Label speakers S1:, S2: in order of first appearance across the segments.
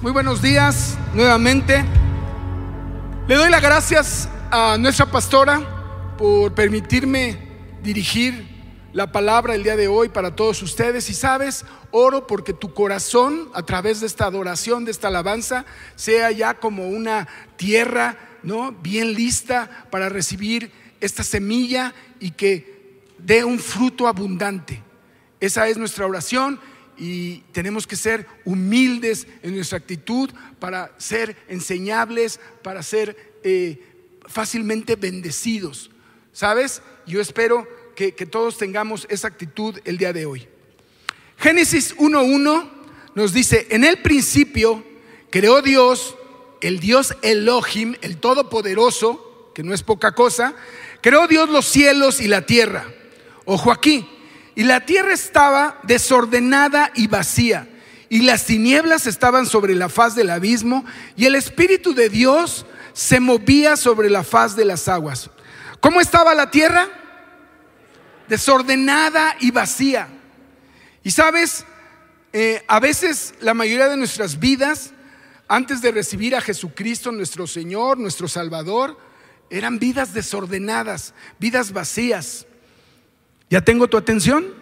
S1: Muy buenos días nuevamente. Le doy las gracias a nuestra pastora por permitirme dirigir la palabra el día de hoy para todos ustedes. Y sabes, oro porque tu corazón a través de esta adoración, de esta alabanza, sea ya como una tierra, ¿no? Bien lista para recibir esta semilla y que dé un fruto abundante. Esa es nuestra oración y tenemos que ser humildes en nuestra actitud para ser enseñables, para ser eh, fácilmente bendecidos. ¿Sabes? Yo espero que, que todos tengamos esa actitud el día de hoy. Génesis 1.1 nos dice, en el principio creó Dios, el Dios Elohim, el Todopoderoso, que no es poca cosa, creó Dios los cielos y la tierra. Ojo aquí, y la tierra estaba desordenada y vacía, y las tinieblas estaban sobre la faz del abismo, y el Espíritu de Dios se movía sobre la faz de las aguas. ¿Cómo estaba la tierra? Desordenada y vacía. Y sabes, eh, a veces la mayoría de nuestras vidas, antes de recibir a Jesucristo, nuestro Señor, nuestro Salvador, eran vidas desordenadas, vidas vacías. ¿Ya tengo tu atención?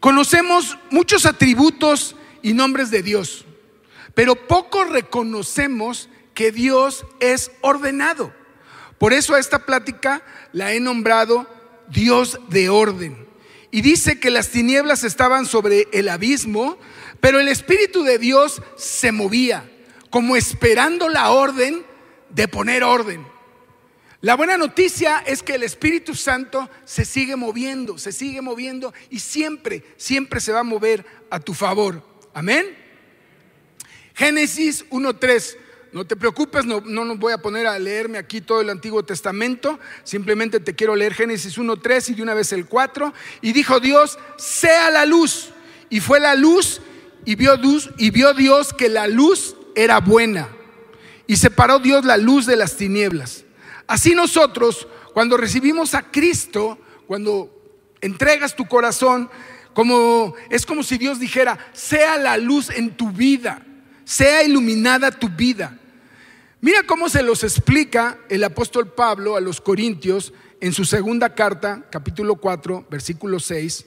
S1: Conocemos muchos atributos y nombres de Dios, pero poco reconocemos que Dios es ordenado. Por eso a esta plática la he nombrado Dios de orden. Y dice que las tinieblas estaban sobre el abismo, pero el Espíritu de Dios se movía, como esperando la orden de poner orden. La buena noticia es que el Espíritu Santo se sigue moviendo, se sigue moviendo y siempre, siempre se va a mover a tu favor. Amén. Génesis 1.3. No te preocupes, no, no nos voy a poner a leerme aquí todo el Antiguo Testamento, simplemente te quiero leer Génesis 1.3 y de una vez el 4. Y dijo Dios, sea la luz. Y fue la luz y vio, luz, y vio Dios que la luz era buena. Y separó Dios la luz de las tinieblas. Así nosotros, cuando recibimos a Cristo, cuando entregas tu corazón, como es como si Dios dijera, sea la luz en tu vida, sea iluminada tu vida. Mira cómo se los explica el apóstol Pablo a los Corintios en su segunda carta, capítulo 4, versículo 6.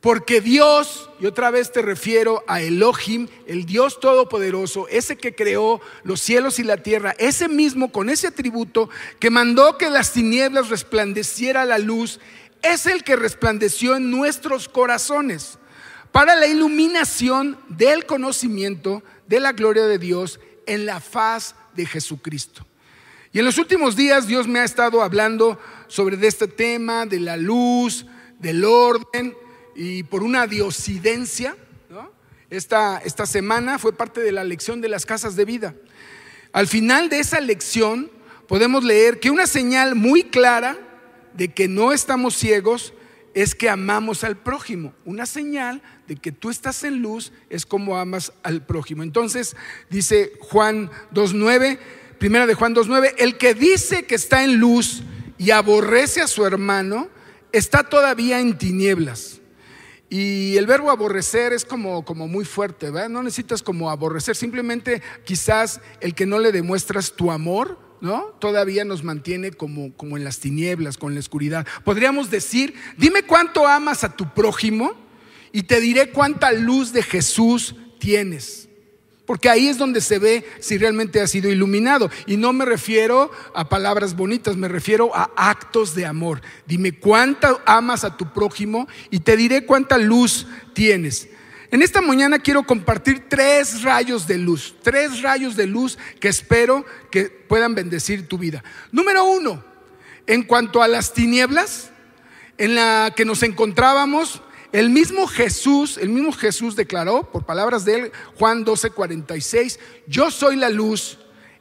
S1: Porque Dios, y otra vez te refiero a Elohim, el Dios Todopoderoso, ese que creó los cielos y la tierra, ese mismo con ese atributo que mandó que las tinieblas resplandeciera la luz, es el que resplandeció en nuestros corazones para la iluminación del conocimiento de la gloria de Dios en la faz de Jesucristo. Y en los últimos días Dios me ha estado hablando sobre este tema de la luz, del orden y por una diosidencia, esta, esta semana fue parte de la lección de las casas de vida. Al final de esa lección podemos leer que una señal muy clara de que no estamos ciegos es que amamos al prójimo. Una señal de que tú estás en luz es como amas al prójimo. Entonces dice Juan 2.9, primera de Juan 2.9, el que dice que está en luz y aborrece a su hermano, está todavía en tinieblas. Y el verbo aborrecer es como, como muy fuerte, ¿verdad? No necesitas como aborrecer, simplemente quizás el que no le demuestras tu amor, ¿no? Todavía nos mantiene como, como en las tinieblas, con la oscuridad. Podríamos decir, dime cuánto amas a tu prójimo y te diré cuánta luz de Jesús tienes. Porque ahí es donde se ve si realmente ha sido iluminado. Y no me refiero a palabras bonitas, me refiero a actos de amor. Dime cuánto amas a tu prójimo y te diré cuánta luz tienes. En esta mañana quiero compartir tres rayos de luz, tres rayos de luz que espero que puedan bendecir tu vida. Número uno, en cuanto a las tinieblas en la que nos encontrábamos, el mismo Jesús, el mismo Jesús declaró, por palabras de él, Juan 12, 46, yo soy la luz,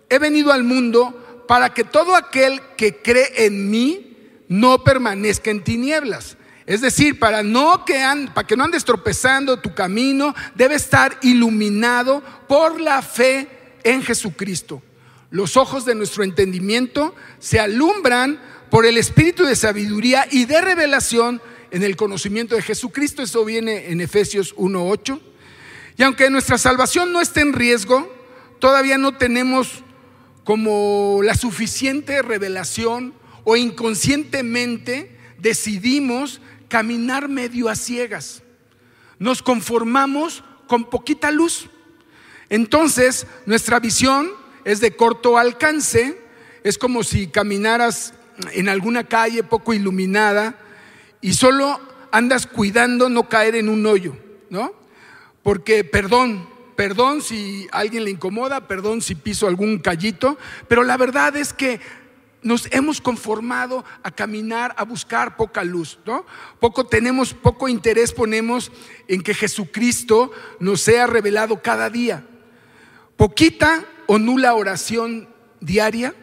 S1: he venido al mundo para que todo aquel que cree en mí no permanezca en tinieblas. Es decir, para, no que para que no andes tropezando tu camino, debe estar iluminado por la fe en Jesucristo. Los ojos de nuestro entendimiento se alumbran por el espíritu de sabiduría y de revelación en el conocimiento de Jesucristo. Eso viene en Efesios 1.8. Y aunque nuestra salvación no esté en riesgo, todavía no tenemos como la suficiente revelación o inconscientemente decidimos caminar medio a ciegas. Nos conformamos con poquita luz. Entonces, nuestra visión es de corto alcance, es como si caminaras en alguna calle poco iluminada y solo andas cuidando no caer en un hoyo, ¿no? Porque, perdón, perdón si alguien le incomoda, perdón si piso algún callito, pero la verdad es que nos hemos conformado a caminar, a buscar poca luz, ¿no? Poco tenemos, poco interés ponemos en que Jesucristo nos sea revelado cada día. Poquita o nula oración diaria.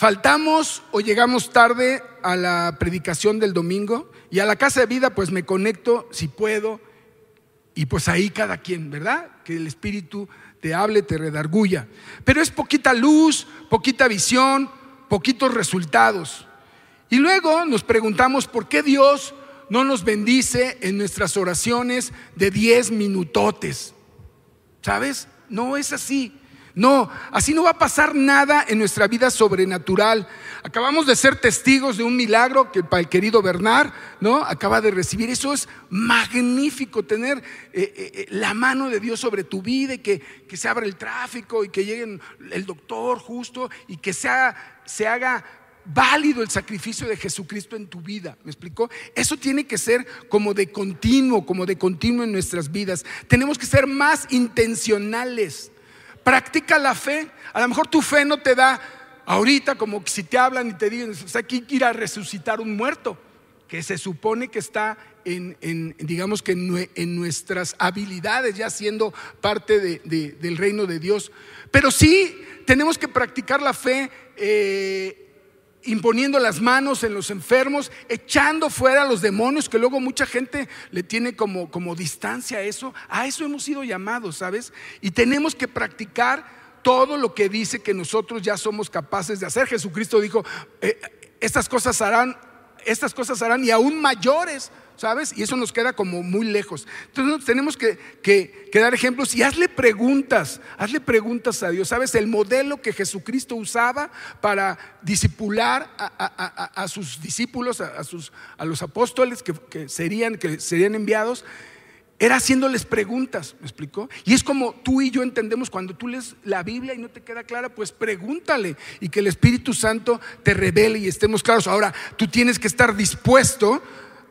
S1: Faltamos o llegamos tarde a la predicación del domingo y a la casa de vida pues me conecto si puedo y pues ahí cada quien, ¿verdad? Que el Espíritu te hable, te redarguya. Pero es poquita luz, poquita visión, poquitos resultados. Y luego nos preguntamos por qué Dios no nos bendice en nuestras oraciones de 10 minutotes. ¿Sabes? No es así. No, así no va a pasar nada en nuestra vida sobrenatural. Acabamos de ser testigos de un milagro que el querido Bernard, ¿no? Acaba de recibir. Eso es magnífico, tener eh, eh, eh, la mano de Dios sobre tu vida y que, que se abra el tráfico y que llegue el doctor justo y que sea, se haga válido el sacrificio de Jesucristo en tu vida. ¿Me explicó? Eso tiene que ser como de continuo, como de continuo en nuestras vidas. Tenemos que ser más intencionales. Practica la fe. A lo mejor tu fe no te da ahorita como si te hablan y te digan, o sea, que ir a resucitar un muerto, que se supone que está en, digamos que en, nuestras habilidades, ya siendo parte del reino de Dios. Pero sí tenemos que practicar la fe. Eh, imponiendo las manos en los enfermos, echando fuera a los demonios, que luego mucha gente le tiene como, como distancia a eso. A eso hemos sido llamados, ¿sabes? Y tenemos que practicar todo lo que dice que nosotros ya somos capaces de hacer. Jesucristo dijo, eh, estas cosas harán, estas cosas harán y aún mayores ¿sabes? Y eso nos queda como muy lejos. Entonces tenemos que, dar ejemplos y hazle preguntas, hazle preguntas a Dios, ¿sabes? El modelo que Jesucristo usaba para disipular a, sus discípulos, a, sus, a los apóstoles que, serían, que serían enviados, era haciéndoles preguntas, ¿me explicó? Y es como tú y yo entendemos cuando tú lees la Biblia y no te queda clara, pues pregúntale y que el Espíritu Santo te revele y estemos claros. Ahora, tú tienes que estar dispuesto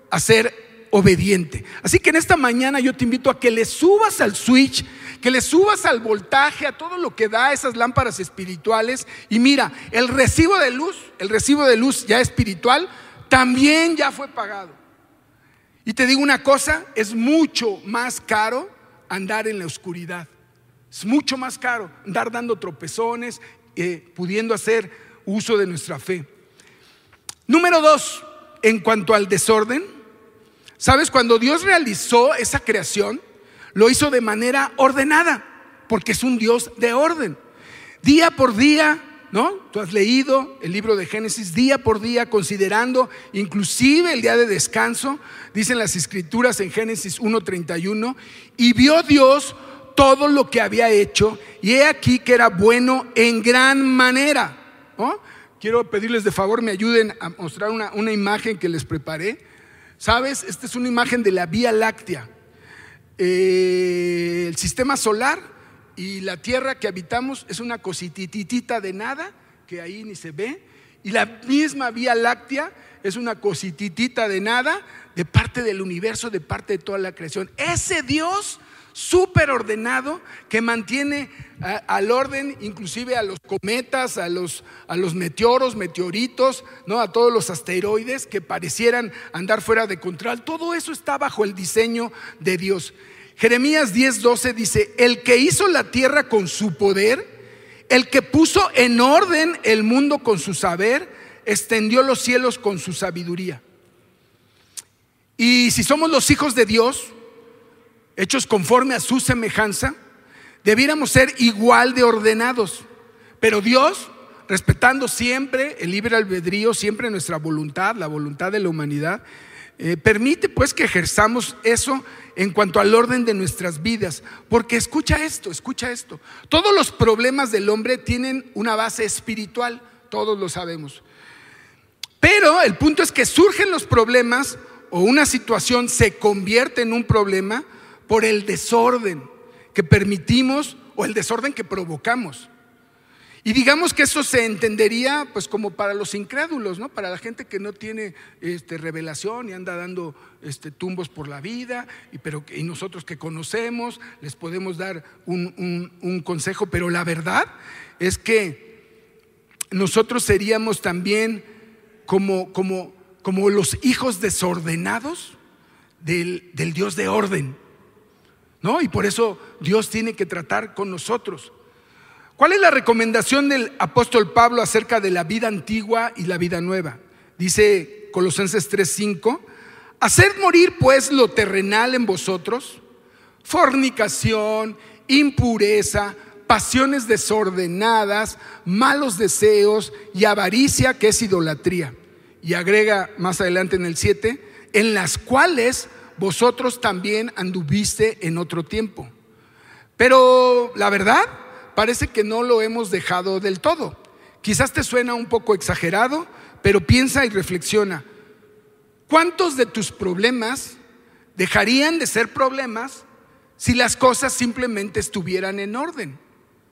S1: a ser obediente. Así que en esta mañana yo te invito a que le subas al switch, que le subas al voltaje, a todo lo que da esas lámparas espirituales. Y mira, el recibo de luz, el recibo de luz ya espiritual, también ya fue pagado. Y te digo una cosa, es mucho más caro andar en la oscuridad. Es mucho más caro andar dando tropezones, eh, pudiendo hacer uso de nuestra fe. Número dos, en cuanto al desorden, ¿Sabes? Cuando Dios realizó esa creación, lo hizo de manera ordenada, porque es un Dios de orden. Día por día, ¿no? Tú has leído el libro de Génesis día por día, considerando inclusive el día de descanso, dicen las escrituras en Génesis 1.31, y vio Dios todo lo que había hecho, y he aquí que era bueno en gran manera. Quiero pedirles de favor, me ayuden a mostrar una, una imagen que les preparé. ¿Sabes? Esta es una imagen de la Vía Láctea. Eh, el sistema solar y la Tierra que habitamos es una cosititita de nada, que ahí ni se ve. Y la misma Vía Láctea es una cosititita de nada de parte del universo, de parte de toda la creación. Ese Dios súper ordenado que mantiene al orden inclusive a los cometas, a los, a los meteoros, meteoritos, ¿no? a todos los asteroides que parecieran andar fuera de control. Todo eso está bajo el diseño de Dios. Jeremías 10:12 dice, el que hizo la tierra con su poder, el que puso en orden el mundo con su saber, extendió los cielos con su sabiduría. Y si somos los hijos de Dios, hechos conforme a su semejanza, debiéramos ser igual de ordenados. Pero Dios, respetando siempre el libre albedrío, siempre nuestra voluntad, la voluntad de la humanidad, Eh, permite pues que ejerzamos eso en cuanto al orden de nuestras vidas. Porque escucha esto, escucha esto. Todos los problemas del hombre tienen una base espiritual, todos lo sabemos. Pero el punto es que surgen los problemas o una situación se convierte en un problema por el desorden que permitimos o el desorden que provocamos. Y digamos que eso se entendería pues como para los incrédulos, ¿no? Para la gente que no tiene este, revelación y anda dando este, tumbos por la vida, y, pero, nosotros que conocemos les podemos dar un, consejo, pero la verdad es que nosotros seríamos también como, los hijos desordenados del Dios de orden, ¿no? Y por eso Dios tiene que tratar con nosotros. ¿Cuál es la recomendación del apóstol Pablo acerca de la vida antigua y la vida nueva? Dice Colosenses 3:5, hacer morir pues lo terrenal en vosotros, fornicación, impureza, pasiones desordenadas, malos deseos y avaricia que es idolatría. Y agrega más adelante en el 7, en las cuales vosotros también anduviste en otro tiempo. Pero la verdad, parece que no lo hemos dejado del todo. Quizás te suena un poco exagerado, pero piensa y reflexiona. ¿Cuántos de tus problemas dejarían de ser problemas si las cosas simplemente estuvieran en orden?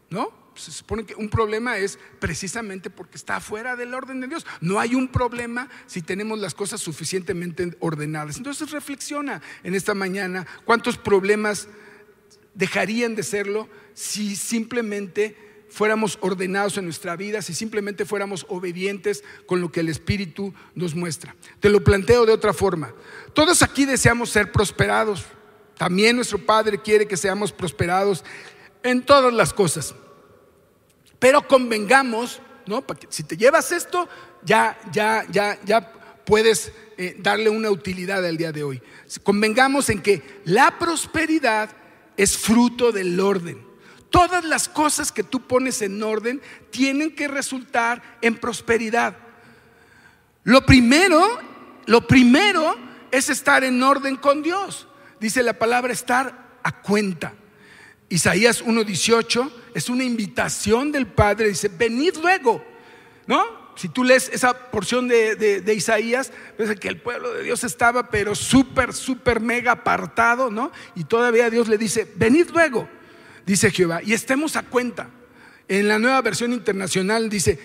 S1: ¿No? Se supone que un problema es precisamente porque está fuera del orden de Dios. No hay un problema si tenemos las cosas suficientemente ordenadas. Entonces reflexiona en esta mañana cuántos problemas dejarían de serlo si simplemente fuéramos ordenados en nuestra vida, si simplemente fuéramos obedientes con lo que el Espíritu nos muestra. Te lo planteo de otra forma. Todos aquí deseamos ser prosperados. También nuestro Padre quiere que seamos prosperados en todas las cosas. Pero convengamos, ¿no? Si te llevas esto, ya, ya, ya, ya puedes eh, darle una utilidad al día de hoy. Convengamos en que la prosperidad es fruto del orden. Todas las cosas que tú pones en orden tienen que resultar en prosperidad. Lo primero, lo primero es estar en orden con Dios. Dice la palabra estar a cuenta. Isaías 1:18 es una invitación del Padre, dice, venid luego, ¿no? Si tú lees esa porción de, de Isaías, ves que el pueblo de Dios estaba, pero súper, súper mega apartado, ¿no? Y todavía Dios le dice, venid luego dice Jehová, y estemos a cuenta. En la nueva versión internacional dice,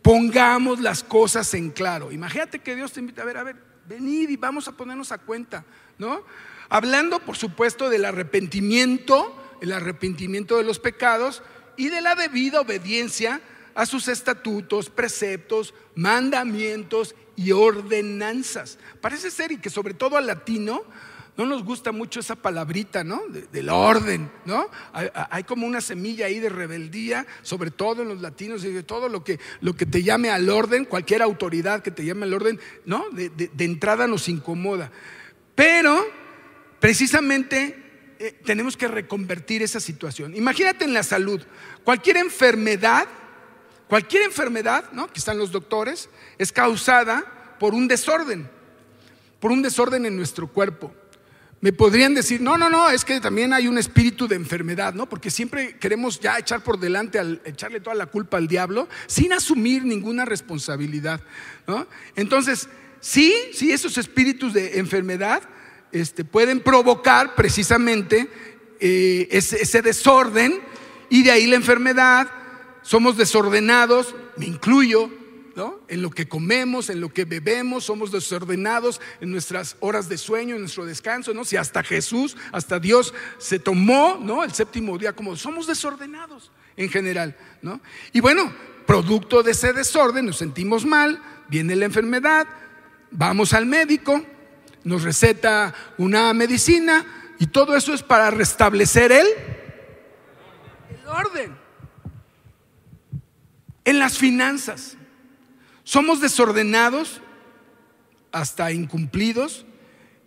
S1: pongamos las cosas en claro. Imagínate que Dios te invita a ver, a ver, venid y vamos a ponernos a cuenta, ¿no? Hablando, por supuesto, del arrepentimiento, el arrepentimiento de los pecados y de la debida obediencia a sus estatutos, preceptos, mandamientos y ordenanzas. Parece ser, y que sobre todo al latino, no nos gusta mucho esa palabrita, ¿no? del orden, ¿no? Hay, como una semilla ahí de rebeldía, sobre todo en los latinos, y de todo lo que, lo que te llame al orden, cualquier autoridad que te llame al orden, ¿no? De, de entrada nos incomoda. Pero, precisamente, eh, tenemos que reconvertir esa situación. Imagínate en la salud, cualquier enfermedad, cualquier enfermedad, ¿no? Que están los doctores, es causada por un desorden, por un desorden en nuestro cuerpo. Me podrían decir, no, no, no, es que también hay un espíritu de enfermedad, ¿no? Porque siempre queremos ya echar por delante, echarle toda la culpa al diablo, sin asumir ninguna responsabilidad, ¿no? Entonces, sí, sí, esos espíritus de enfermedad este, pueden provocar precisamente eh, ese desorden y de ahí la enfermedad, somos desordenados, me incluyo, en lo que comemos, en lo que bebemos, somos desordenados en nuestras horas de sueño, en nuestro descanso, ¿no? Si hasta Jesús, hasta Dios se tomó, ¿no? El séptimo día como somos desordenados en general, ¿no? Y bueno, producto de ese desorden nos sentimos mal, viene la enfermedad, vamos al médico, nos receta una medicina y todo eso es para restablecer el, orden. En las finanzas, somos desordenados, hasta incumplidos,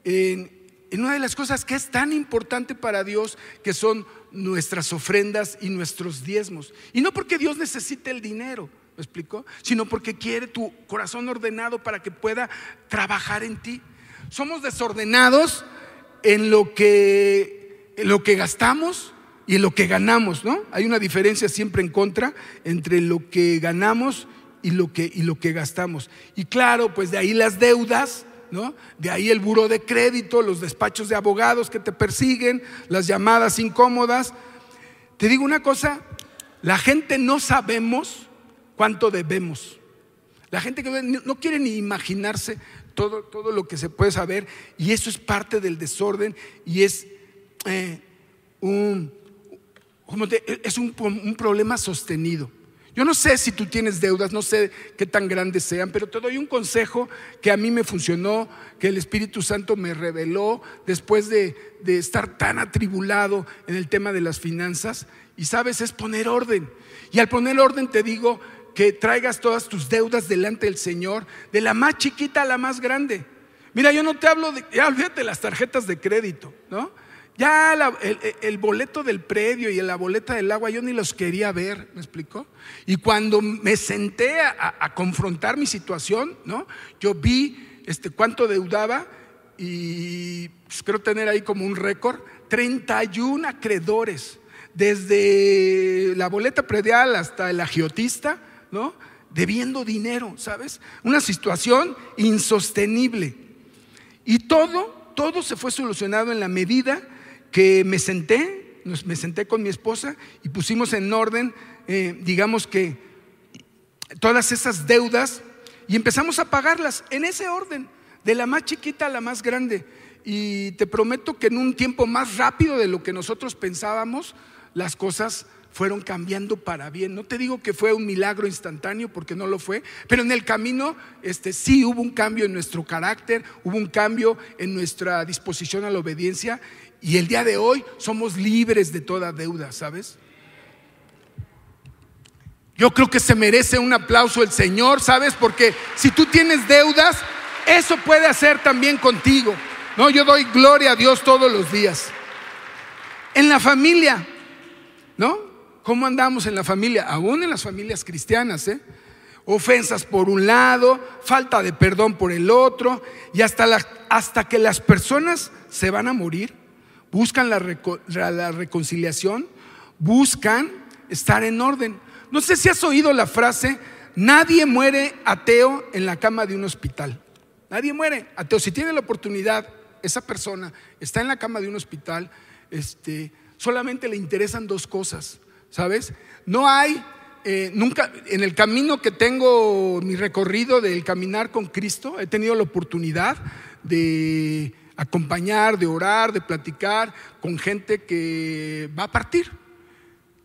S1: en, una de las cosas que es tan importante para Dios, que son nuestras ofrendas y nuestros diezmos. Y no porque Dios necesite el dinero, ¿me explico? Sino porque quiere tu corazón ordenado para que pueda trabajar en ti. Somos desordenados en lo que, en lo que gastamos y en lo que ganamos, ¿no? Hay una diferencia siempre en contra entre lo que ganamos y lo que, y lo que gastamos. Y claro, pues de ahí las deudas, ¿no? De ahí el buro de crédito, los despachos de abogados que te persiguen, las llamadas incómodas. Te digo una cosa, la gente no sabemos cuánto debemos. La gente que no quiere ni imaginarse todo, todo lo que se puede saber y eso es parte del desorden y es eh, un, es un, un problema sostenido. Yo no sé si tú tienes deudas, no sé qué tan grandes sean, pero te doy un consejo que a mí me funcionó, que el Espíritu Santo me reveló después de, de, estar tan atribulado en el tema de las finanzas. Y sabes, es poner orden. Y al poner orden te digo que traigas todas tus deudas delante del Señor, de la más chiquita a la más grande. Mira, yo no te hablo de, ya olvídate las tarjetas de crédito, ¿no? Ya el, boleto del predio y la boleta del agua yo ni los quería ver, ¿me explicó? Y cuando me senté a, confrontar mi situación, ¿no? Yo vi este, cuánto deudaba y pues, creo tener ahí como un récord, 31 acreedores, desde la boleta predial hasta el agiotista, Debiendo dinero, ¿sabes? Una situación insostenible. Y todo, todo se fue solucionado en la medida que me senté, me senté con mi esposa y pusimos en orden, eh, digamos que todas esas deudas y empezamos a pagarlas en ese orden, de la más chiquita a la más grande. Y te prometo que en un tiempo más rápido de lo que nosotros pensábamos, las cosas fueron cambiando para bien. No te digo que fue un milagro instantáneo porque no lo fue, pero en el camino este sí hubo un cambio en nuestro carácter, hubo un cambio en nuestra disposición a la obediencia y el día de hoy somos libres de toda deuda, ¿sabes? Yo creo que se merece un aplauso el Señor, ¿sabes? Porque si tú tienes deudas, eso puede hacer también contigo. No, yo doy gloria a Dios todos los días. En la familia, ¿no? ¿Cómo andamos en la familia? Aún en las familias cristianas, ¿eh? Ofensas por un lado, falta de perdón por el otro, y hasta, hasta que las personas se van a morir, buscan la, reconciliación, buscan estar en orden. No sé si has oído la frase, nadie muere ateo en la cama de un hospital. Nadie muere ateo. Si tiene la oportunidad, esa persona está en la cama de un hospital, este, solamente le interesan dos cosas, ¿sabes? No hay, eh, nunca, en el camino que tengo, mi recorrido del caminar con Cristo, he tenido la oportunidad de acompañar, de orar, de platicar con gente que va a partir.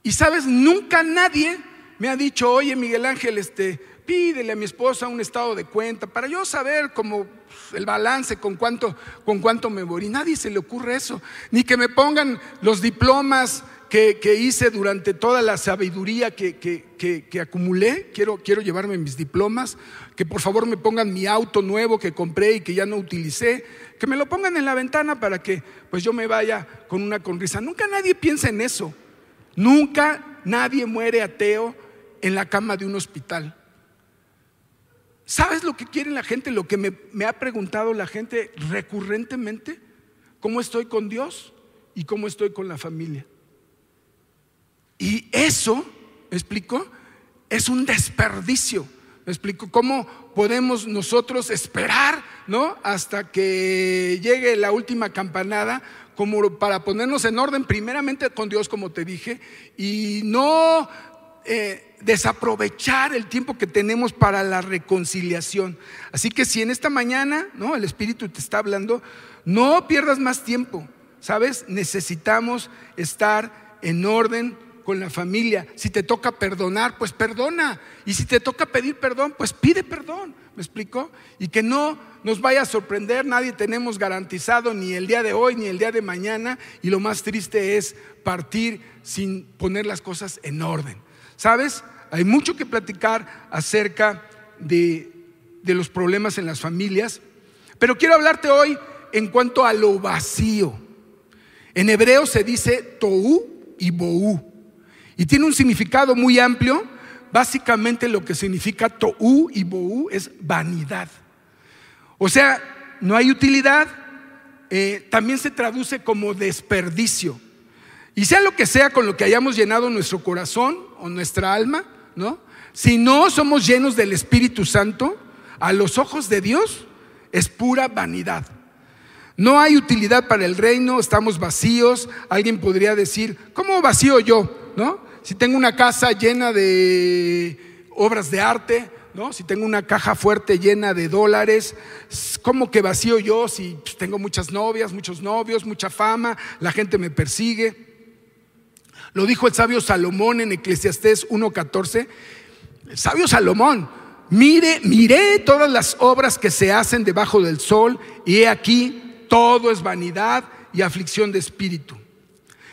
S1: Y sabes, nunca nadie me ha dicho, oye Miguel Ángel, este, pídele a mi esposa un estado de cuenta para yo saber cómo el balance, con cuánto, con cuánto me voy. Y nadie se le ocurre eso. Ni que me pongan los diplomas que, hice durante toda la sabiduría que, que, acumulé. Quiero, quiero llevarme mis diplomas. Que por favor me pongan mi auto nuevo que compré y que ya no utilicé que me lo pongan en la ventana para que pues yo me vaya con una conrisa. Nunca nadie piensa en eso. Nunca nadie muere ateo en la cama de un hospital. ¿Sabes lo que quiere la gente? Lo que me, me ha preguntado la gente recurrentemente. ¿Cómo estoy con Dios y cómo estoy con la familia? Y eso, ¿me explico? Es un desperdicio. ¿Me explico? ¿Cómo podemos nosotros esperar, ¿no? Hasta que llegue la última campanada, como para ponernos en orden primeramente con Dios, como te dije, y no eh, desaprovechar el tiempo que tenemos para la reconciliación. Así que si en esta mañana, ¿no? El Espíritu te está hablando, no pierdas más tiempo, ¿sabes? Necesitamos estar en orden con la familia. Si te toca perdonar, pues perdona. Y si te toca pedir perdón, pues pide perdón. ¿Me explico? Y que no nos vaya a sorprender, nadie tenemos garantizado ni el día de hoy ni el día de mañana. Y lo más triste es partir sin poner las cosas en orden. ¿Sabes? Hay mucho que platicar acerca de, de los problemas en las familias. Pero quiero hablarte hoy en cuanto a lo vacío. En hebreo se dice tohu y bohu. Y tiene un significado muy amplio. Básicamente lo que significa to'u y bo'u es vanidad. O sea, no hay utilidad, eh, también se traduce como desperdicio. Y sea lo que sea con lo que hayamos llenado nuestro corazón o nuestra alma, ¿no? Si no somos llenos del Espíritu Santo, a los ojos de Dios es pura vanidad. No hay utilidad para el reino, estamos vacíos. Alguien podría decir, ¿cómo vacío yo? ¿No? Si tengo una casa llena de obras de arte, ¿no? Si tengo una caja fuerte llena de dólares, ¿cómo que vacío yo si pues, tengo muchas novias, muchos novios, mucha fama, la gente me persigue? Lo dijo el sabio Salomón en Eclesiastés 1:14. El sabio Salomón, mire, miré todas las obras que se hacen debajo del sol y he aquí todo es vanidad y aflicción de espíritu.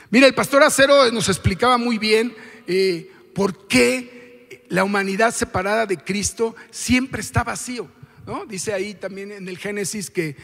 S1: Mira, el pastor Acero nos explicaba muy bien eh, por qué la humanidad separada de Cristo siempre está vacío. ¿no? Dice ahí también en el Génesis que,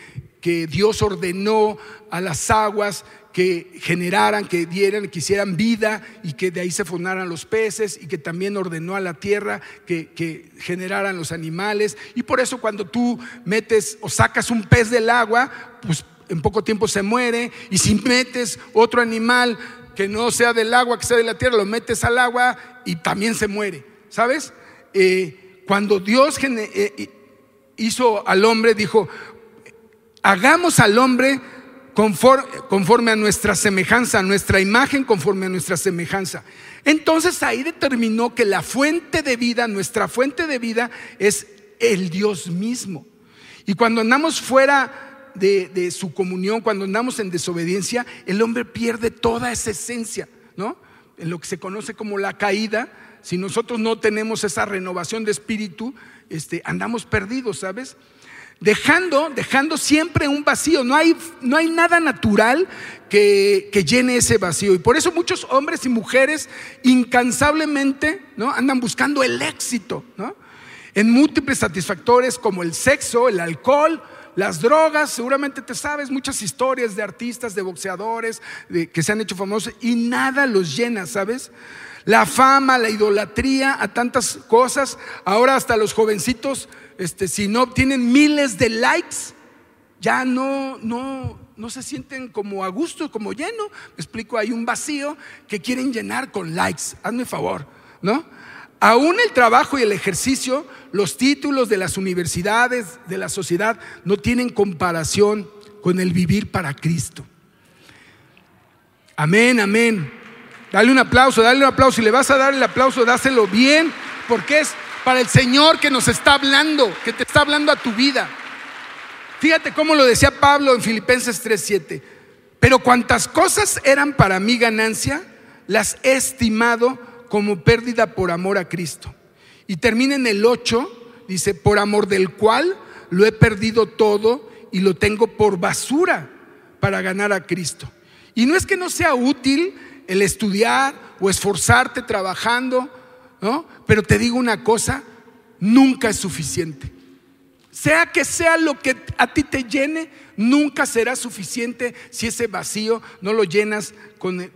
S1: que Dios ordenó a las aguas que generaran, que dieran, que hicieran vida y que de ahí se formaran los peces y que también ordenó a la tierra que, que, generaran los animales. Y por eso cuando tú metes o sacas un pez del agua, pues en poco tiempo se muere. Y si metes otro animal que no sea del agua, que sea de la tierra, lo metes al agua y también se muere. ¿Sabes? Eh, cuando Dios eh, hizo al hombre, dijo, hagamos al hombre conforme, conforme, a nuestra semejanza, a nuestra imagen conforme a nuestra semejanza. Entonces ahí determinó que la fuente de vida, nuestra fuente de vida es el Dios mismo. Y cuando andamos fuera de, su comunión, cuando andamos en desobediencia, el hombre pierde toda esa esencia, ¿no? En lo que se conoce como la caída, si nosotros no tenemos esa renovación de espíritu, este, andamos perdidos, ¿sabes? Dejando, dejando siempre un vacío. No hay, no hay nada natural que, que, llene ese vacío. Y por eso muchos hombres y mujeres incansablemente ¿no? andan buscando el éxito, ¿no? En múltiples satisfactores como el sexo, el alcohol, las drogas, seguramente te sabes muchas historias de artistas, de boxeadores de, que se han hecho famosos y nada los llena, ¿sabes? la fama, la idolatría, a tantas cosas. Ahora hasta los jovencitos, este, si no obtienen miles de likes, ya no, no, no se sienten como a gusto, como lleno. Me explico, hay un vacío que quieren llenar con likes. Hazme favor, ¿no? Aún el trabajo y el ejercicio, los títulos de las universidades, de la sociedad, no tienen comparación con el vivir para Cristo. Amén, amén. Dale un aplauso, dale un aplauso. Si le vas a dar el aplauso, dáselo bien, porque es para el Señor que nos está hablando, que te está hablando a tu vida. Fíjate cómo lo decía Pablo en Filipenses 3:7. Pero cuantas cosas eran para mí ganancia, las he estimado como pérdida por amor a Cristo. Y termina en el 8, dice, por amor del cual lo he perdido todo y lo tengo por basura para ganar a Cristo. Y no es que no sea útil el estudiar o esforzarte trabajando, ¿no? Pero te digo una cosa, nunca es suficiente. Sea que sea lo que a ti te llene, nunca será suficiente si ese vacío no lo llenas con, el,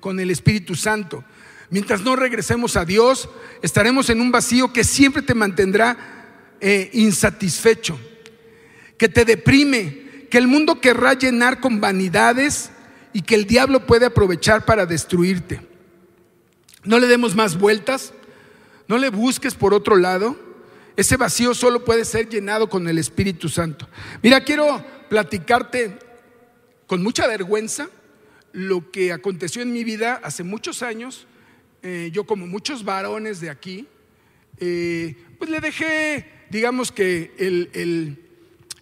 S1: con el Espíritu Santo. Mientras no regresemos a Dios, estaremos en un vacío que siempre te mantendrá eh, insatisfecho, que te deprime, que el mundo querrá llenar con vanidades y que el diablo puede aprovechar para destruirte. No le demos más vueltas, no le busques por otro lado. Ese vacío solo puede ser llenado con el Espíritu Santo. Mira, quiero platicarte con mucha vergüenza lo que aconteció en mi vida hace muchos años. Eh, yo como muchos varones de aquí, eh, pues le dejé, digamos que el, el,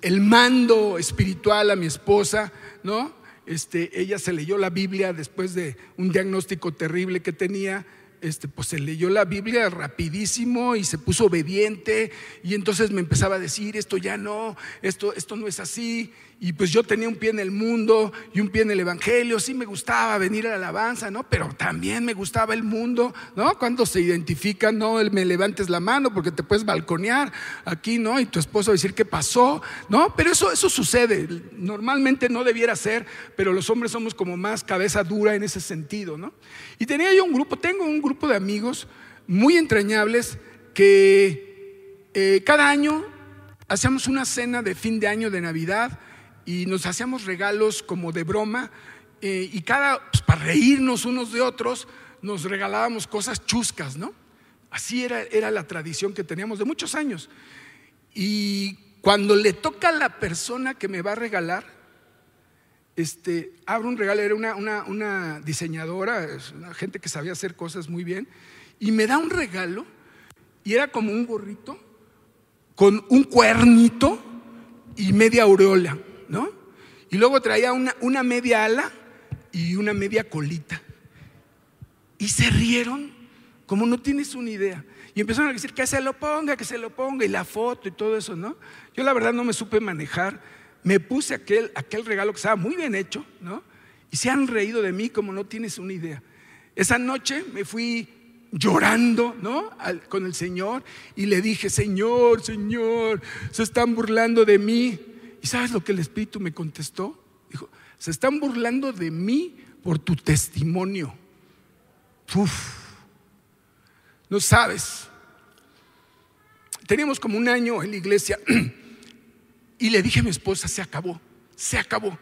S1: el mando espiritual a mi esposa, ¿no? Este, ella se leyó la Biblia después de un diagnóstico terrible que tenía este, pues se leyó la Biblia rapidísimo y se puso obediente y entonces me empezaba a decir, esto ya no, esto, esto no es así. Y pues yo tenía un pie en el mundo y un pie en el Evangelio, sí me gustaba venir a la alabanza, ¿no? Pero también me gustaba el mundo, ¿no? Cuando se identifican, no, me levantes la mano porque te puedes balconear aquí, ¿no? Y tu esposo decir, ¿qué pasó? ¿No? Pero eso, eso sucede, normalmente no debiera ser, pero los hombres somos como más cabeza dura en ese sentido, ¿no? Y tenía yo un grupo, tengo un grupo de amigos muy entrañables que eh, cada año hacíamos una cena de fin de año de Navidad y nos hacíamos regalos como de broma eh, y cada, pues, para reírnos unos de otros, nos regalábamos cosas chuscas, ¿no? Así era, era la tradición que teníamos de muchos años. Y cuando le toca a la persona que me va a regalar, este, abro un regalo, era una, una, diseñadora, gente que sabía hacer cosas muy bien, y me da un regalo y era como un gorrito con un cuernito y media aureola, ¿no? Y luego traía una, una media ala y una media colita. Y se rieron como no tienes una idea. Y empezaron a decir que se lo ponga, que se lo ponga, y la foto y todo eso, ¿no? Yo la verdad no me supe manejar. Me puse aquel, aquel regalo que estaba muy bien hecho, ¿no? Y se han reído de mí como no tienes una idea. Esa noche me fui llorando, ¿no? con el Señor y le dije, Señor, Señor, se están burlando de mí. ¿Y sabes lo que el Espíritu me contestó? Dijo, se están burlando de mí por tu testimonio. Uf, no sabes. Teníamos como un año en la iglesia y le dije a mi esposa, se acabó, se acabó.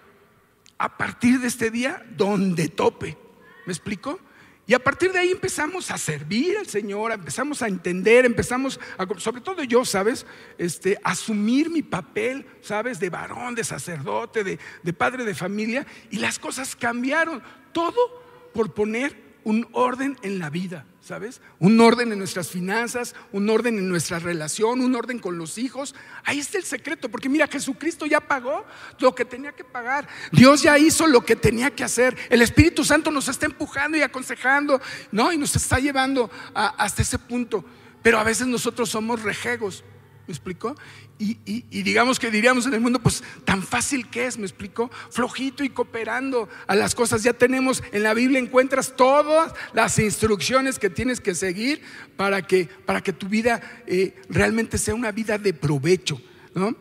S1: A partir de este día, donde tope. ¿Me explico? Y a partir de ahí empezamos a servir al Señor, empezamos a entender, empezamos, a, sobre todo yo, ¿sabes? Este, asumir mi papel, ¿sabes? De varón, de sacerdote, de, de padre de familia. Y las cosas cambiaron. Todo por poner un orden en la vida. ¿Sabes? Un orden en nuestras finanzas, un orden en nuestra relación, un orden con los hijos. Ahí está el secreto, porque mira, Jesucristo ya pagó lo que tenía que pagar. Dios ya hizo lo que tenía que hacer. El Espíritu Santo nos está empujando y aconsejando, ¿no? Y nos está llevando hasta ese punto. Pero a veces nosotros somos rejegos. ¿Me explicó? Y, digamos que diríamos en el mundo, pues tan fácil que es, ¿me explicó? Flojito y cooperando a las cosas. Ya tenemos, en la Biblia encuentras todas las instrucciones que tienes que seguir para que, para que tu vida eh, realmente sea una vida de provecho, ¿no?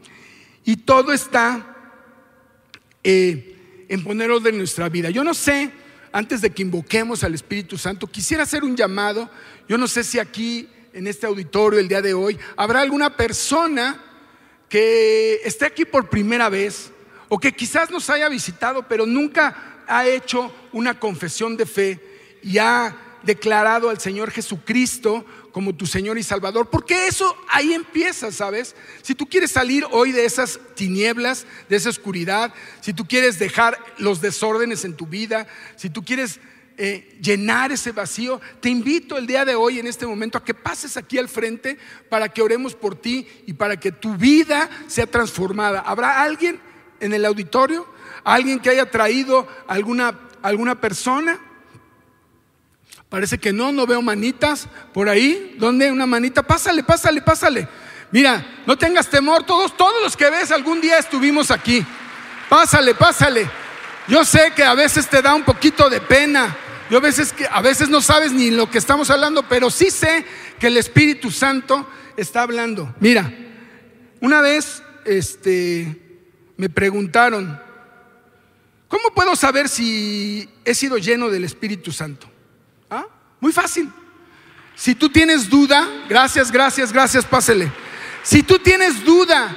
S1: Y todo está eh, en poner orden en nuestra vida. Yo no sé, antes de que invoquemos al Espíritu Santo, quisiera hacer un llamado. Yo no sé si aquí en este auditorio el día de hoy, habrá alguna persona que esté aquí por primera vez o que quizás nos haya visitado, pero nunca ha hecho una confesión de fe y ha declarado al Señor Jesucristo como tu Señor y Salvador, porque eso ahí empieza, ¿sabes? Si tú quieres salir hoy de esas tinieblas, de esa oscuridad, si tú quieres dejar los desórdenes en tu vida, si tú quieres eh, llenar ese vacío, te invito el día de hoy, en este momento, a que pases aquí al frente para que oremos por ti y para que tu vida sea transformada. ¿Habrá alguien en el auditorio? ¿Alguien que haya traído alguna, alguna persona? Parece que no, no veo manitas por ahí. ¿Dónde? Una manita. Pásale, pásale, pásale. Mira, no tengas temor. Todos, todos los que ves algún día estuvimos aquí. Pásale, pásale. Yo sé que a veces te da un poquito de pena. Yo a veces a veces no sabes ni lo que estamos hablando, pero sí sé que el Espíritu Santo está hablando. Mira, una vez este me preguntaron, ¿cómo puedo saber si he sido lleno del Espíritu Santo? ¿Ah? Muy fácil. Si tú tienes duda, gracias, gracias, gracias, pásele. Si tú tienes duda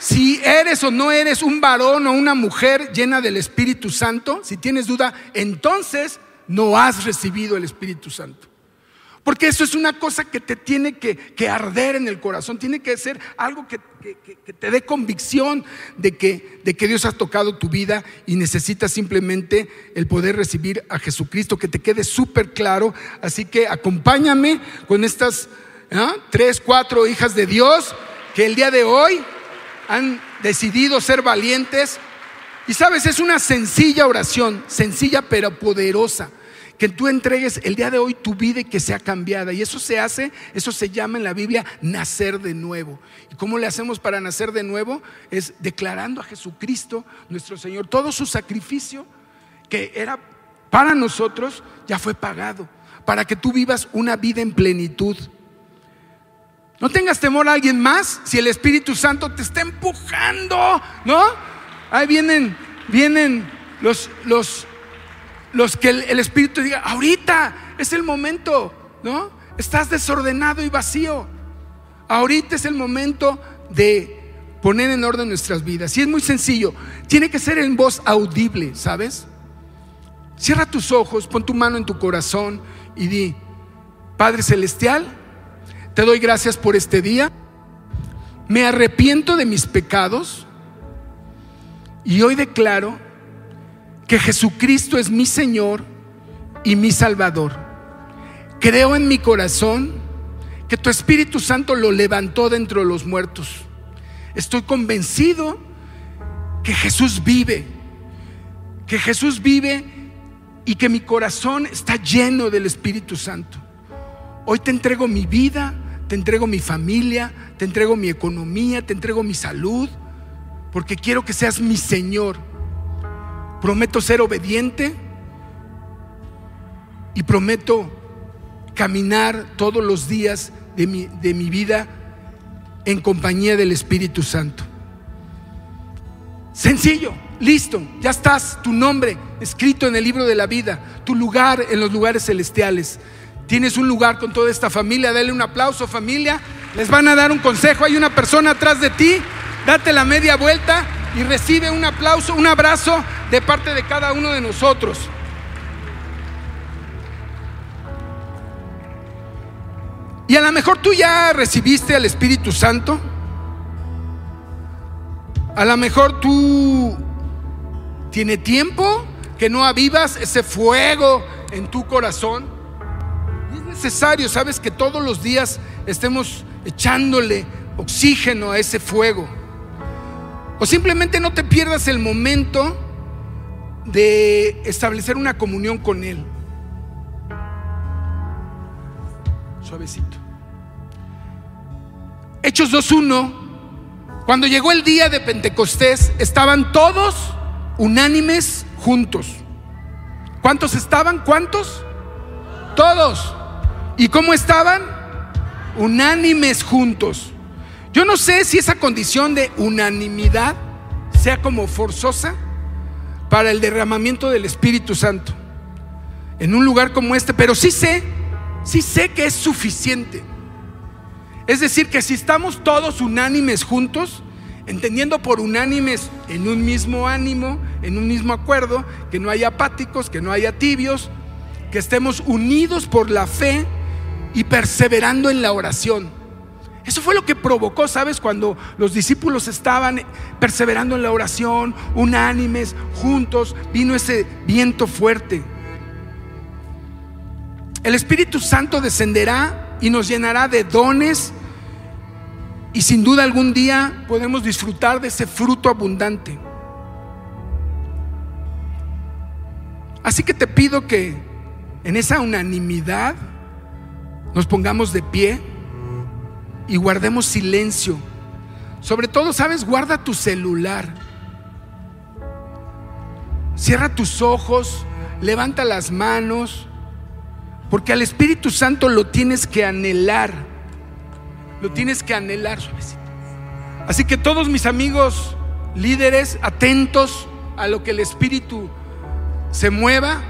S1: si eres o no eres un varón o una mujer llena del Espíritu Santo, si tienes duda, entonces no has recibido el Espíritu Santo. Porque eso es una cosa que te tiene que, arder en el corazón, tiene que ser algo que, te dé convicción de que, de que Dios ha tocado tu vida y necesitas simplemente el poder recibir a Jesucristo, que te quede súper claro. Así que acompáñame con estas ¿ah? tres, cuatro hijas de Dios que el día de hoy han decidido ser valientes. Y sabes, es una sencilla oración, sencilla pero poderosa, que tú entregues el día de hoy tu vida y que sea cambiada. Y eso se hace, eso se llama en la Biblia nacer de nuevo. ¿Y cómo le hacemos para nacer de nuevo? Es declarando a Jesucristo, nuestro Señor, todo su sacrificio que era para nosotros, ya fue pagado, para que tú vivas una vida en plenitud. No tengas temor a alguien más si el Espíritu Santo te está empujando, ¿no? Ahí vienen, vienen los, los, los que el, Espíritu diga, ahorita es el momento, ¿no? Estás desordenado y vacío. Ahorita es el momento de poner en orden nuestras vidas. Y es muy sencillo, tiene que ser en voz audible, ¿sabes? Cierra tus ojos, pon tu mano en tu corazón y di, Padre Celestial, te doy gracias por este día, me arrepiento de mis pecados y hoy declaro que Jesucristo es mi Señor y mi Salvador. Creo en mi corazón que tu Espíritu Santo lo levantó dentro de los muertos. Estoy convencido que Jesús vive, que Jesús vive y que mi corazón está lleno del Espíritu Santo. Hoy te entrego mi vida, te entrego mi familia, te entrego mi economía, te entrego mi salud, porque quiero que seas mi Señor. Prometo ser obediente y prometo caminar todos los días de mi, de mi vida en compañía del Espíritu Santo. Sencillo, listo, ya estás, tu nombre escrito en el libro de la vida, tu lugar en los lugares celestiales. Tienes un lugar con toda esta familia, dale un aplauso familia, les van a dar un consejo, hay una persona atrás de ti, date la media vuelta y recibe un aplauso, un abrazo de parte de cada uno de nosotros. Y a lo mejor tú ya recibiste al Espíritu Santo. A lo mejor tú tiene tiempo que no avivas ese fuego en tu corazón. Necesario, sabes, que todos los días estemos echándole oxígeno a ese fuego. O simplemente no te pierdas el momento de establecer una comunión con Él. Suavecito. Hechos 2.1, cuando llegó el día de Pentecostés, estaban todos unánimes juntos. ¿Cuántos estaban? ¿Cuántos? Todos. ¿Y cómo estaban? Unánimes juntos. Yo no sé si esa condición de unanimidad sea como forzosa para el derramamiento del Espíritu Santo en un lugar como este, pero sí sé, sí sé que es suficiente. Es decir, que si estamos todos unánimes juntos, entendiendo por unánimes en un mismo ánimo, en un mismo acuerdo, que no haya apáticos, que no haya tibios, que estemos unidos por la fe y perseverando en la oración. Eso fue lo que provocó, ¿sabes? Cuando los discípulos estaban perseverando en la oración, unánimes, juntos, vino ese viento fuerte. El Espíritu Santo descenderá y nos llenará de dones y sin duda algún día podemos disfrutar de ese fruto abundante. Así que te pido que en esa unanimidad nos pongamos de pie y guardemos silencio. Sobre todo, sabes, guarda tu celular. Cierra tus ojos, levanta las manos, porque al Espíritu Santo lo tienes que anhelar. Lo tienes que anhelar suavecito. Así que todos mis amigos líderes, atentos a lo que el Espíritu se mueva.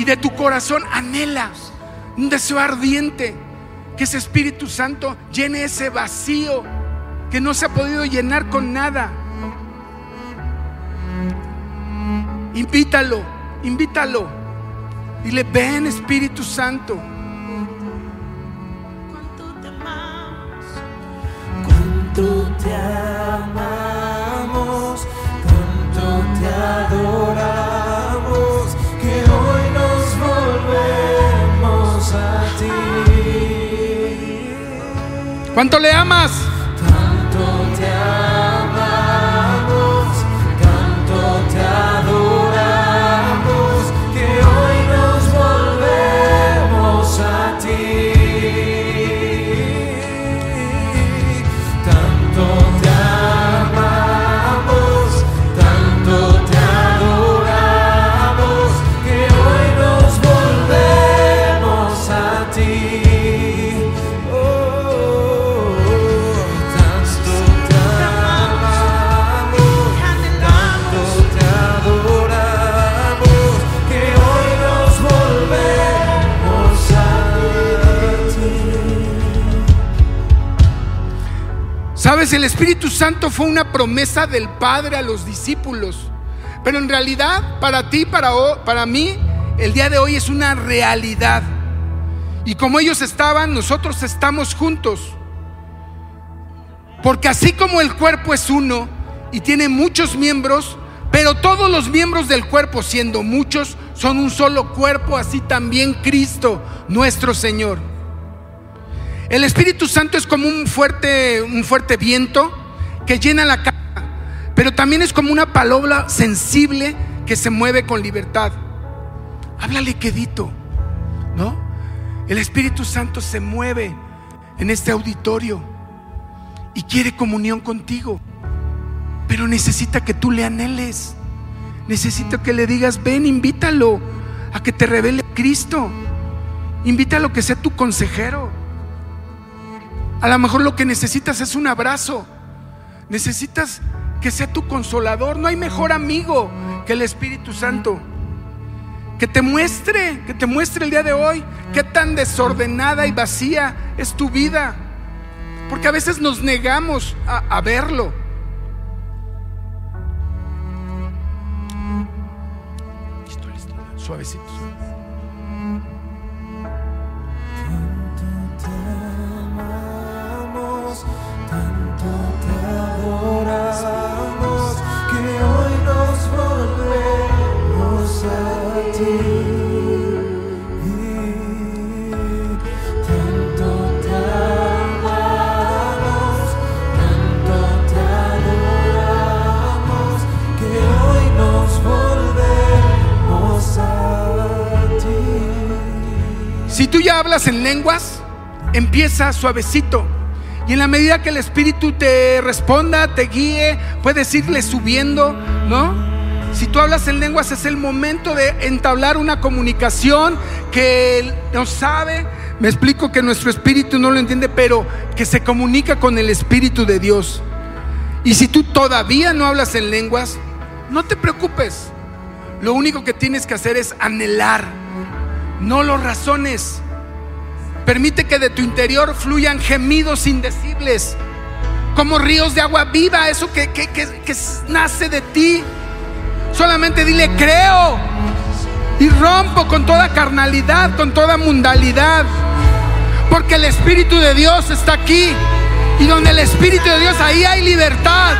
S1: Y de tu corazón anhela un deseo ardiente que ese Espíritu Santo llene ese vacío que no se ha podido llenar con nada. Invítalo, invítalo. Dile, ven Espíritu Santo.
S2: te amamos, tanto te adoramos,
S1: ¿Cuánto le amas? El Espíritu Santo fue una promesa del Padre a los discípulos. Pero en realidad, para ti, para, para mí, el día de hoy es una realidad. Y como ellos estaban, nosotros estamos juntos. Porque así como el cuerpo es uno y tiene muchos miembros, pero todos los miembros del cuerpo, siendo muchos, son un solo cuerpo, así también Cristo, nuestro Señor. El Espíritu Santo es como un fuerte, un fuerte viento que llena la casa, pero también es como una palabra sensible que se mueve con libertad. Háblale quedito, ¿no? El Espíritu Santo se mueve en este auditorio y quiere comunión contigo, pero necesita que tú le anheles. Necesita que le digas, ven, invítalo a que te revele Cristo. Invítalo que sea tu consejero. A lo mejor lo que necesitas es un abrazo. Necesitas que sea tu consolador. No hay mejor amigo que el Espíritu Santo. Que te muestre, que te muestre el día de hoy qué tan desordenada y vacía es tu vida. Porque a veces nos negamos a, a verlo. Suavecito. Si tú ya hablas en lenguas, empieza suavecito. Y en la medida que el Espíritu te responda, te guíe, puedes irle subiendo, ¿no? Si tú hablas en lenguas es el momento de entablar una comunicación que no sabe. Me explico que nuestro espíritu no lo entiende, pero que se comunica con el Espíritu de Dios. Y si tú todavía no hablas en lenguas, no te preocupes. Lo único que tienes que hacer es anhelar. No lo razones. Permite que de tu interior fluyan gemidos indecibles, como ríos de agua viva, eso que, que- que- que nace de ti. Solamente dile, creo. Y rompo con toda carnalidad, con toda mundalidad. Porque el Espíritu de Dios está aquí. Y donde el Espíritu de Dios, ahí hay libertad.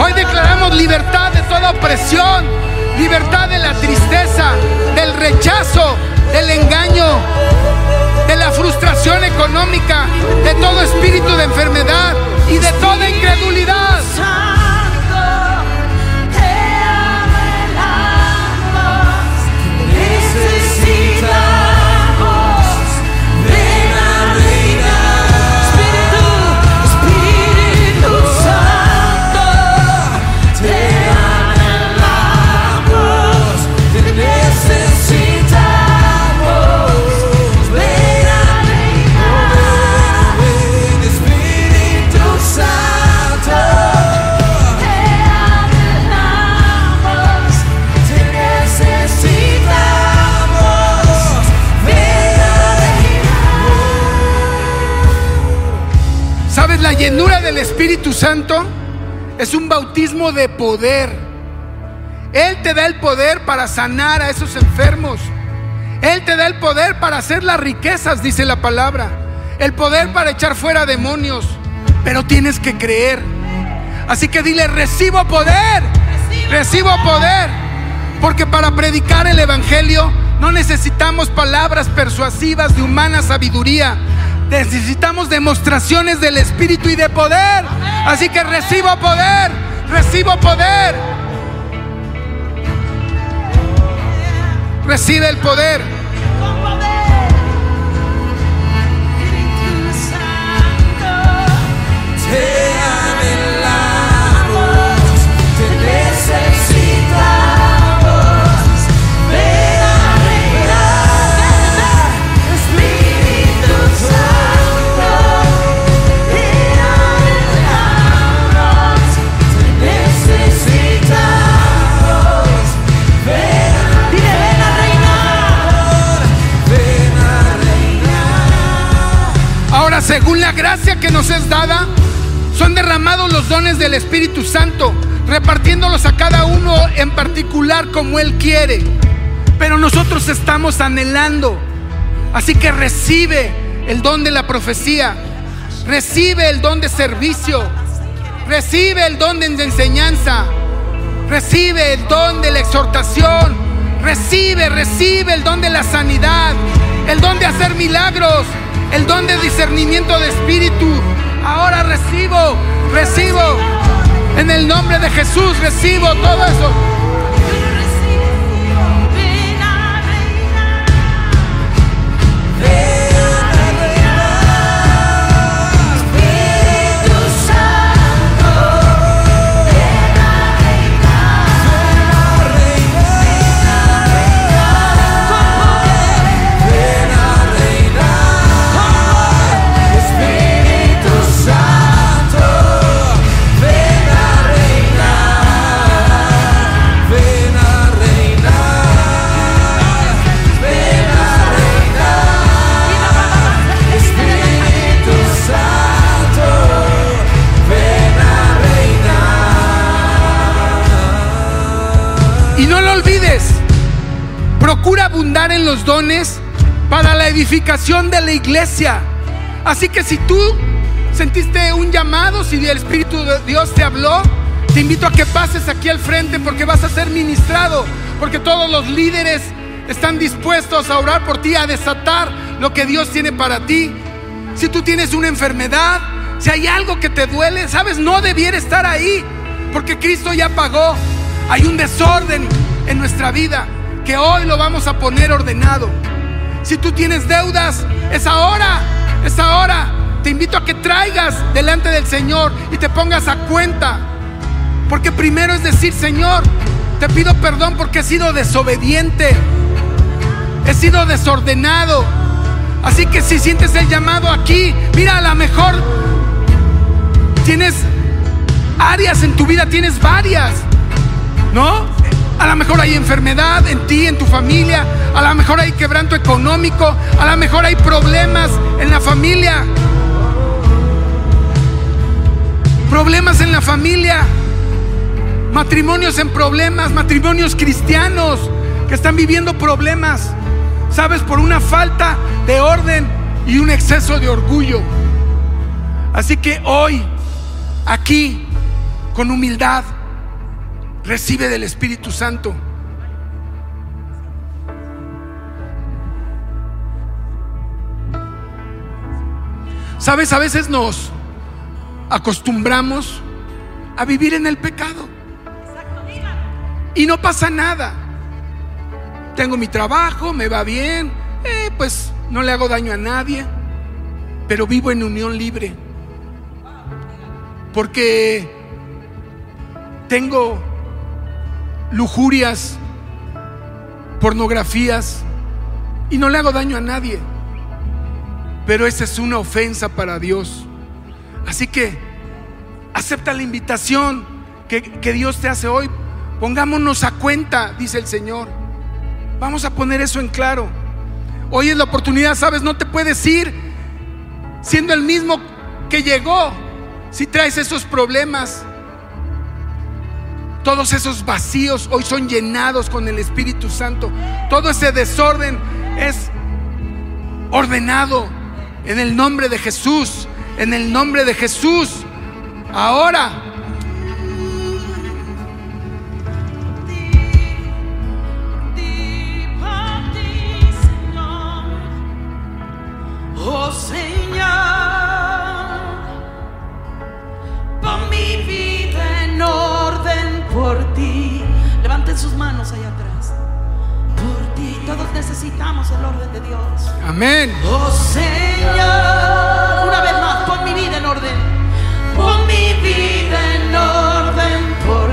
S1: Hoy declaramos libertad de toda opresión, libertad de la tristeza, del rechazo, del engaño, de la frustración económica, de todo espíritu de enfermedad y de toda incredulidad. Llenura del Espíritu Santo es un bautismo de poder. Él te da el poder para sanar a esos enfermos. Él te da el poder para hacer las riquezas, dice la palabra. El poder para echar fuera demonios. Pero tienes que creer. Así que dile, recibo poder. Recibo poder. Porque para predicar el Evangelio no necesitamos palabras persuasivas de humana sabiduría. Necesitamos demostraciones del Espíritu y de poder. Así que recibo poder. Recibo poder. Recibe el poder.
S3: poder.
S1: Nos es dada, Son derramados los dones del Espíritu Santo, repartiéndolos a cada uno en particular como Él quiere. Pero nosotros estamos anhelando. Así que recibe el don de la profecía, recibe el don de servicio, recibe el don de enseñanza, recibe el don de la exhortación, recibe, recibe el don de la sanidad, el don de hacer milagros, el don de discernimiento de espíritu. Ahora recibo, recibo. En el nombre de Jesús recibo todo eso. Dones para la edificación de la iglesia. Así que si tú sentiste un llamado, si el Espíritu de Dios te habló, te invito a que pases aquí al frente porque vas a ser ministrado, porque todos los líderes están dispuestos a orar por ti, a desatar lo que Dios tiene para ti. Si tú tienes una enfermedad, si hay algo que te duele, sabes, no debiera estar ahí, porque Cristo ya pagó. Hay un desorden en nuestra vida que hoy lo vamos a poner ordenado. Si tú tienes deudas, es ahora, es ahora. Te invito a que traigas delante del Señor y te pongas a cuenta. Porque primero es decir, Señor, te pido perdón porque he sido desobediente, he sido desordenado. Así que si sientes el llamado aquí, mira, a lo mejor tienes áreas en tu vida, tienes varias, ¿no? A lo mejor hay enfermedad en ti, en tu familia, a lo mejor hay quebranto económico, a lo mejor hay problemas en la familia. Problemas en la familia, matrimonios en problemas, matrimonios cristianos que están viviendo problemas, ¿sabes? Por una falta de orden y un exceso de orgullo. Así que hoy, aquí, con humildad, recibe del Espíritu Santo. Sabes, a veces nos acostumbramos a vivir en el pecado. Y no pasa nada. Tengo mi trabajo, me va bien, eh, pues no le hago daño a nadie, pero vivo en unión libre. Porque tengo lujurias, pornografías y no le hago daño a nadie. Pero esa es una ofensa para Dios. Así que acepta la invitación que, que Dios te hace hoy. Pongámonos a cuenta, dice el Señor. Vamos a poner eso en claro. Hoy es la oportunidad, sabes, no te puedes ir siendo el mismo que llegó si traes esos problemas. Todos esos vacíos hoy son llenados con el Espíritu Santo. Todo ese desorden es ordenado en el nombre de Jesús. En el nombre de Jesús. Ahora.
S3: Oh Señor, manos allá atrás. Por ti, todos necesitamos el orden de Dios.
S1: Amén.
S3: Oh Señor, una vez más, pon mi vida en orden. Pon mi vida en orden por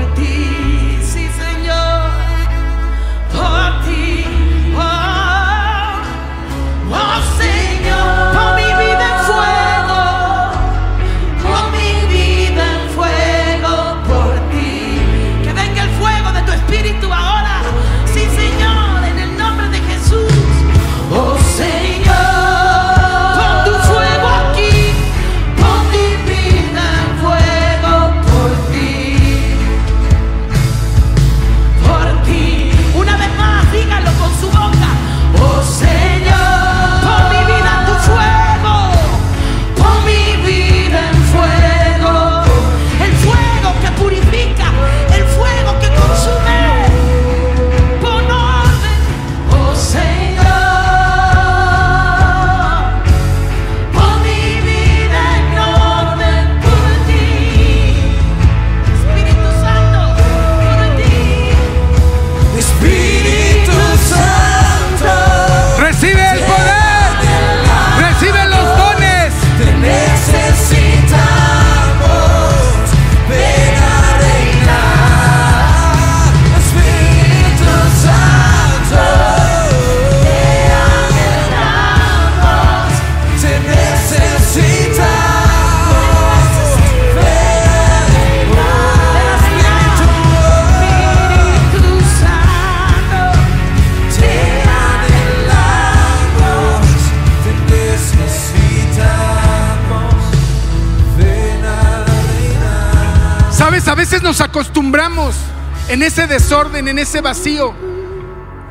S3: en
S1: ese desorden, en ese vacío,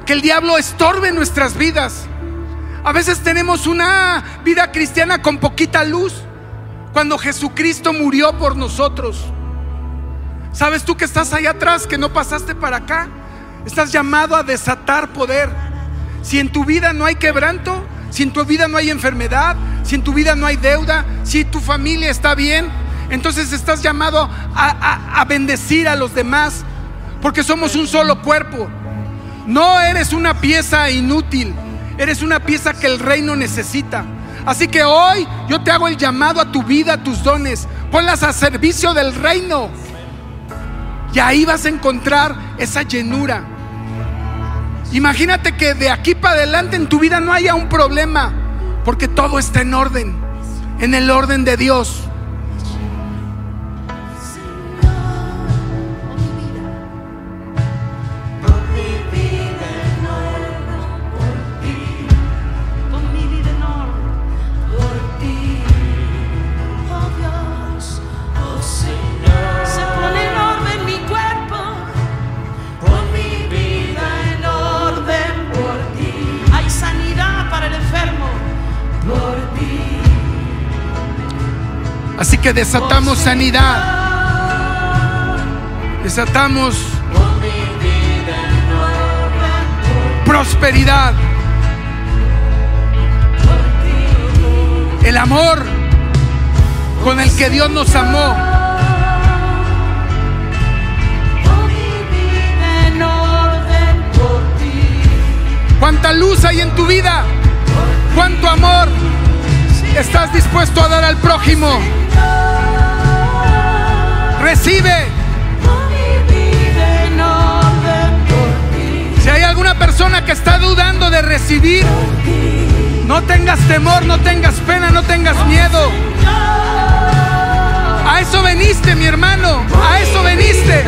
S1: que el diablo estorbe nuestras vidas. A veces tenemos una vida cristiana con poquita luz, cuando Jesucristo murió por nosotros. ¿Sabes tú que estás allá atrás, que no pasaste para acá? Estás llamado a desatar poder. Si en tu vida no hay quebranto, si en tu vida no hay enfermedad, si en tu vida no hay deuda, si tu familia está bien, entonces estás llamado a, a- a bendecir a los demás, porque somos un solo cuerpo. No eres una pieza inútil, eres una pieza que el reino necesita. Así que hoy yo te hago el llamado a tu vida, a tus dones, ponlas a servicio del reino. Y ahí vas a encontrar esa llenura. Imagínate que de aquí para adelante en tu vida no haya un problema, porque todo está en orden, en el orden de Dios. Así que desatamos sanidad, desatamos prosperidad, el amor con el que Dios nos amó. ¿Cuánta luz hay en tu vida? ¿Cuánto amor estás dispuesto a dar al prójimo? Recibe. Si hay alguna persona que está dudando de recibir, no tengas temor, no tengas pena, no tengas miedo. A eso veniste, mi hermano. A eso veniste.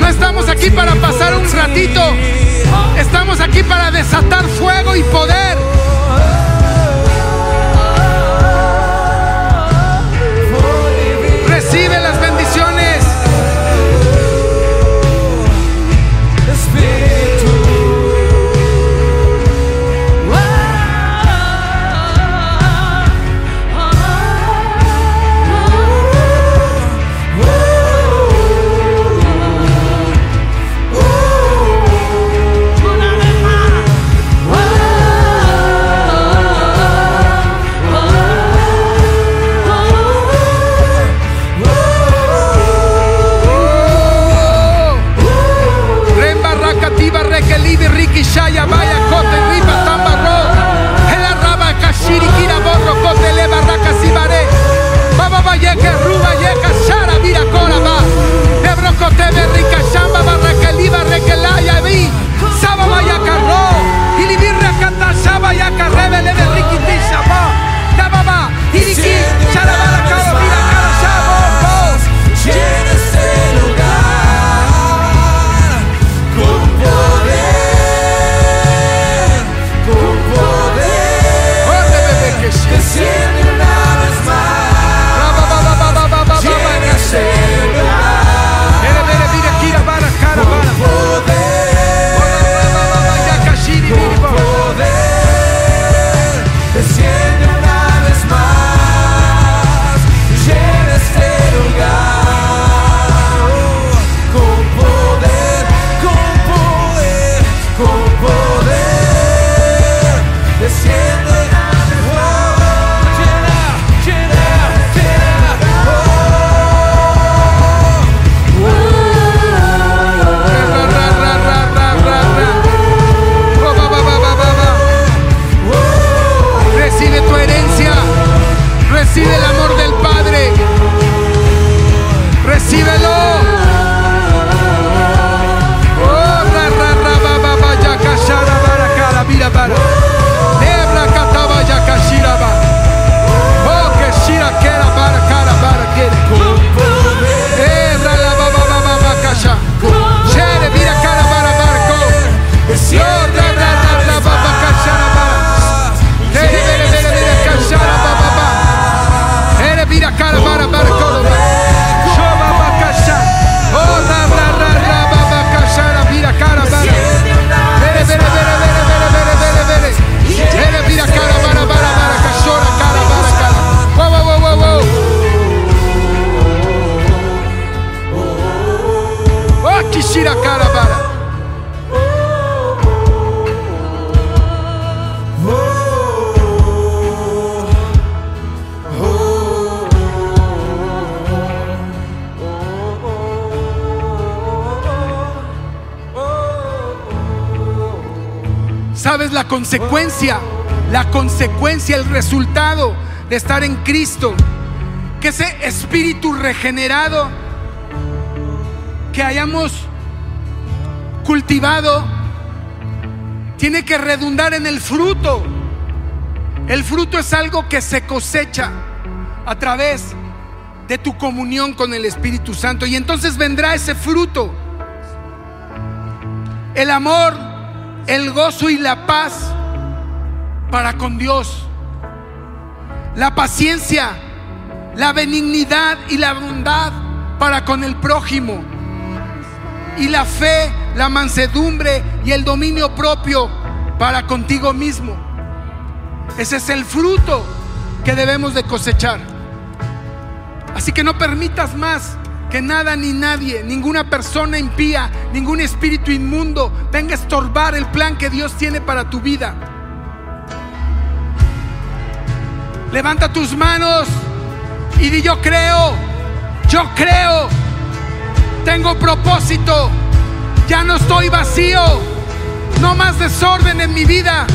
S1: No estamos aquí para pasar un ratito. Estamos aquí para desatar fuego y poder. Rekelibi riki shaya consecuencia, la consecuencia, el resultado de estar en Cristo. Que ese espíritu regenerado que hayamos cultivado tiene que redundar en el fruto. El fruto es algo que se cosecha a través de tu comunión con el Espíritu Santo. Y entonces vendrá ese fruto. El amor, el gozo y la paz para con Dios. La paciencia, la benignidad y la bondad para con el prójimo. Y la fe, la mansedumbre y el dominio propio para contigo mismo. Ese es el fruto que debemos de cosechar. Así que no permitas más que nada ni nadie, ninguna persona impía, ningún espíritu inmundo venga a estorbar el plan que Dios tiene para tu vida. Levanta tus manos y di yo creo, yo creo, tengo propósito, ya no estoy vacío, no más desorden en mi vida,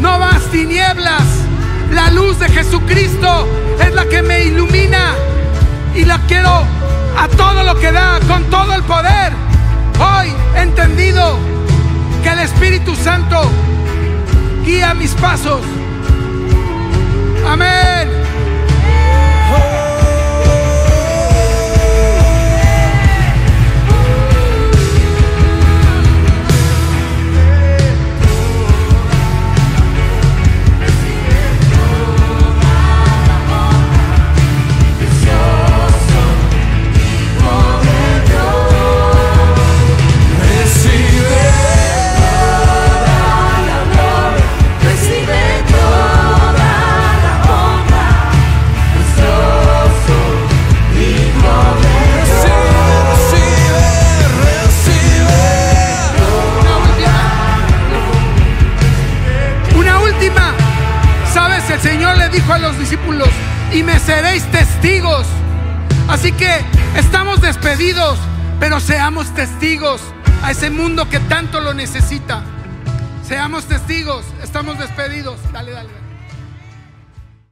S1: no más tinieblas. La luz de Jesucristo es la que me ilumina y la quiero a todo lo que da, con todo el poder. Hoy he entendido que el Espíritu Santo guía mis pasos. Amén. Señor le dijo a los discípulos, y me seréis testigos. Así que estamos despedidos, pero seamos testigos a ese mundo que tanto lo necesita. Seamos testigos, estamos despedidos. Dale, dale. dale.